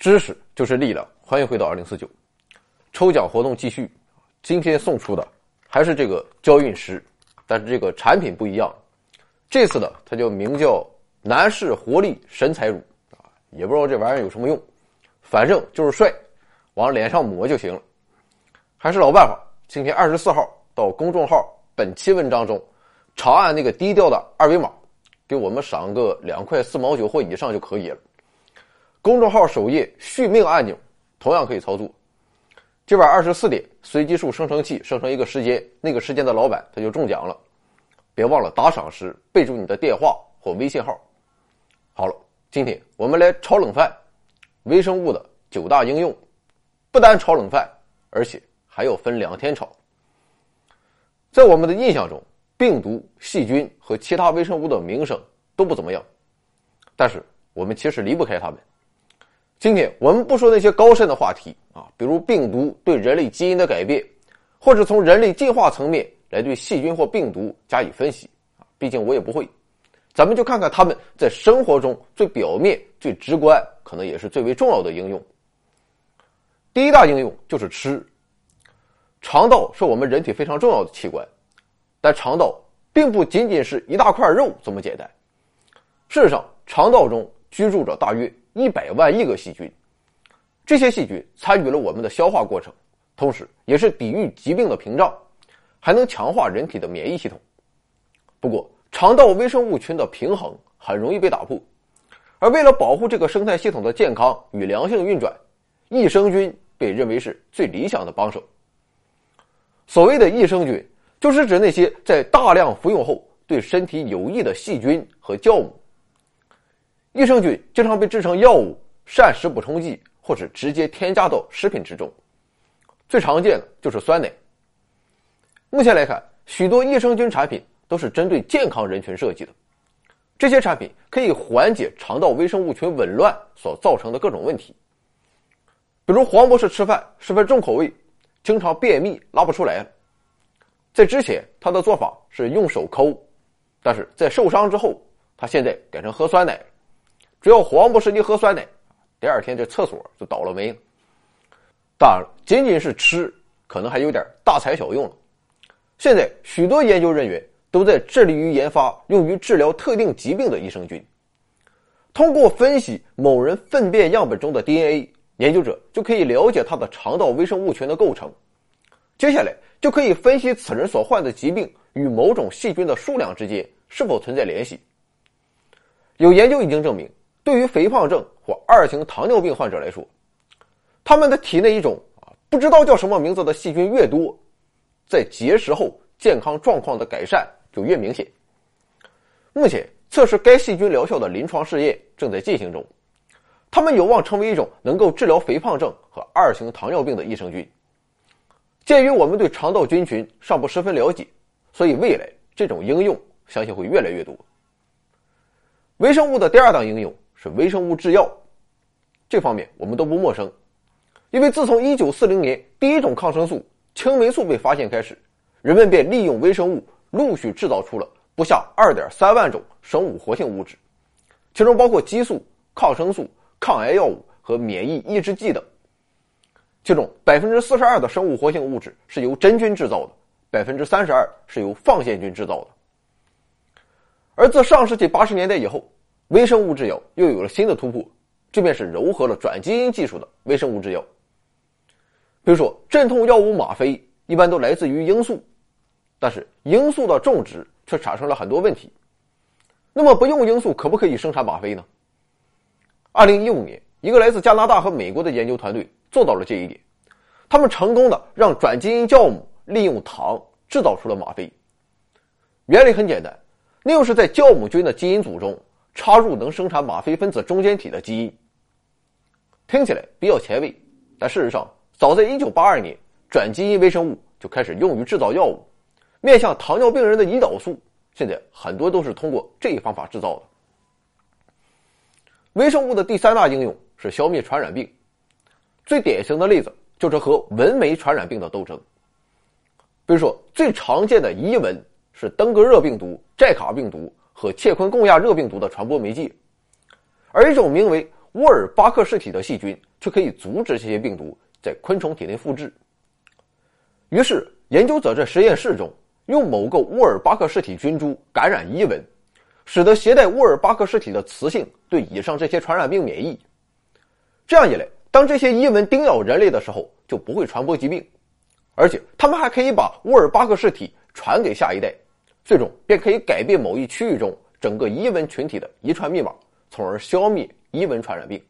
知识就是力量，欢迎回到二零四九，抽奖活动继续。今天送出的还是这个娇韵诗，但是这个产品不一样。这次的它就名叫男士活力神采乳啊，也不知道这玩意儿有什么用，反正就是帅，往脸上抹就行了。还是老办法，今天二十四号到公众号本期文章中，长按那个低调的二维码，给我们赏个两块四毛九或以上就可以了。公众号首页续命按钮同样可以操作。今晚二十四点，随机数生成器生成一个时间，那个时间的老板他就中奖了。别忘了打赏时备注你的电话或微信号。好了，今天我们来炒冷饭，微生物的九大应用，不单炒冷饭，而且还要分两天炒。在我们的印象中，病毒、细菌和其他微生物的名声都不怎么样，但是我们其实离不开它们。今天我们不说那些高深的话题啊，比如病毒对人类基因的改变，或者从人类进化层面来对细菌或病毒加以分析啊，毕竟我也不会。咱们就看看他们在生活中最表面、最直观，可能也是最为重要的应用。第一大应用就是吃。肠道是我们人体非常重要的器官，但肠道并不仅仅是一大块肉这么简单。事实上，肠道中居住着大约。一百万亿个细菌，这些细菌参与了我们的消化过程，同时也是抵御疾病的屏障，还能强化人体的免疫系统。不过，肠道微生物群的平衡很容易被打破，而为了保护这个生态系统的健康与良性运转，益生菌被认为是最理想的帮手。所谓的益生菌，就是指那些在大量服用后对身体有益的细菌和酵母。益生菌经常被制成药物、膳食补充剂，或者直接添加到食品之中。最常见的就是酸奶。目前来看，许多益生菌产品都是针对健康人群设计的。这些产品可以缓解肠道微生物群紊乱所造成的各种问题。比如黄博士吃饭十分重口味，经常便秘拉不出来。在之前，他的做法是用手抠，但是在受伤之后，他现在改成喝酸奶。只要黄博士一喝酸奶，第二天这厕所就倒了霉了。当然了，仅仅是吃，可能还有点大材小用了。现在许多研究人员都在致力于研发用于治疗特定疾病的益生菌。通过分析某人粪便样本中的 DNA，研究者就可以了解他的肠道微生物群的构成。接下来就可以分析此人所患的疾病与某种细菌的数量之间是否存在联系。有研究已经证明。对于肥胖症或二型糖尿病患者来说，他们的体内一种啊不知道叫什么名字的细菌越多，在节食后健康状况的改善就越明显。目前测试该细菌疗效的临床试验正在进行中，它们有望成为一种能够治疗肥胖症和二型糖尿病的益生菌。鉴于我们对肠道菌群尚不十分了解，所以未来这种应用相信会越来越多。微生物的第二档应用。是微生物制药，这方面我们都不陌生，因为自从1940年第一种抗生素青霉素被发现开始，人们便利用微生物陆续制造出了不下2.3万种生物活性物质，其中包括激素、抗生素、抗癌药物和免疫抑制剂等。其中42%的生物活性物质是由真菌制造的，32%是由放线菌制造的。而自上世纪80年代以后，微生物制药又有了新的突破，这便是糅合了转基因技术的微生物制药。比如说，镇痛药物吗啡一般都来自于罂粟，但是罂粟的种植却产生了很多问题。那么，不用罂粟可不可以生产吗啡呢？二零一五年，一个来自加拿大和美国的研究团队做到了这一点，他们成功的让转基因酵母利用糖制造出了吗啡。原理很简单，那就是在酵母菌的基因组中。插入能生产吗啡分子中间体的基因，听起来比较前卫，但事实上，早在1982年，转基因微生物就开始用于制造药物。面向糖尿病人的胰岛素，现在很多都是通过这一方法制造的。微生物的第三大应用是消灭传染病，最典型的例子就是和蚊媒传染病的斗争。比如说，最常见的伊蚊是登革热病毒、寨卡病毒。和切昆贡亚热病毒的传播媒介，而一种名为沃尔巴克氏体的细菌却可以阻止这些病毒在昆虫体内复制。于是，研究者在实验室中用某个沃尔巴克氏体菌株感染伊蚊，使得携带沃尔巴克氏体的雌性对以上这些传染病免疫。这样一来，当这些伊蚊叮咬人类的时候，就不会传播疾病，而且它们还可以把沃尔巴克氏体传给下一代，最终便可以改变某一区域中整个伊蚊群体的遗传密码，从而消灭伊蚊传染病。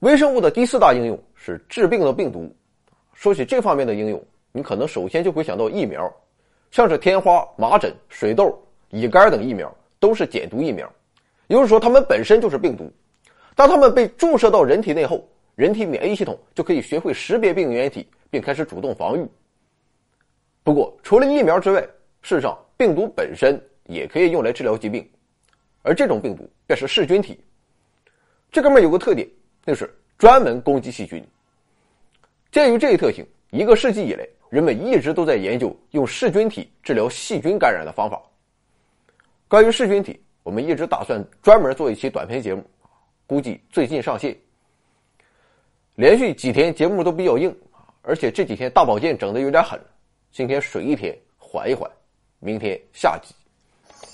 微生物的第四大应用是治病的病毒。说起这方面的应用，你可能首先就会想到疫苗，像是天花、麻疹、水痘、乙肝等疫苗都是减毒疫苗，也就是说它们本身就是病毒。当它们被注射到人体内后，人体免疫系统就可以学会识别病原体，并开始主动防御。不过，除了疫苗之外，事实上病毒本身也可以用来治疗疾病，而这种病毒便是噬菌体。这哥们有个特点，就是专门攻击细菌。鉴于这一特性，一个世纪以来，人们一直都在研究用噬菌体治疗细菌感染的方法。关于噬菌体，我们一直打算专门做一期短篇节目。估计最近上线，连续几天节目都比较硬，而且这几天大保健整的有点狠，今天水一天缓一缓，明天下集。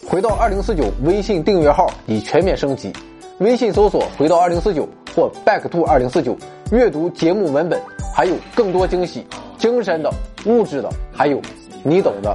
回到二零四九微信订阅号已全面升级，微信搜索“回到二零四九”或 “back to 二零四九”，阅读节目文本，还有更多惊喜，精神的、物质的，还有你懂的。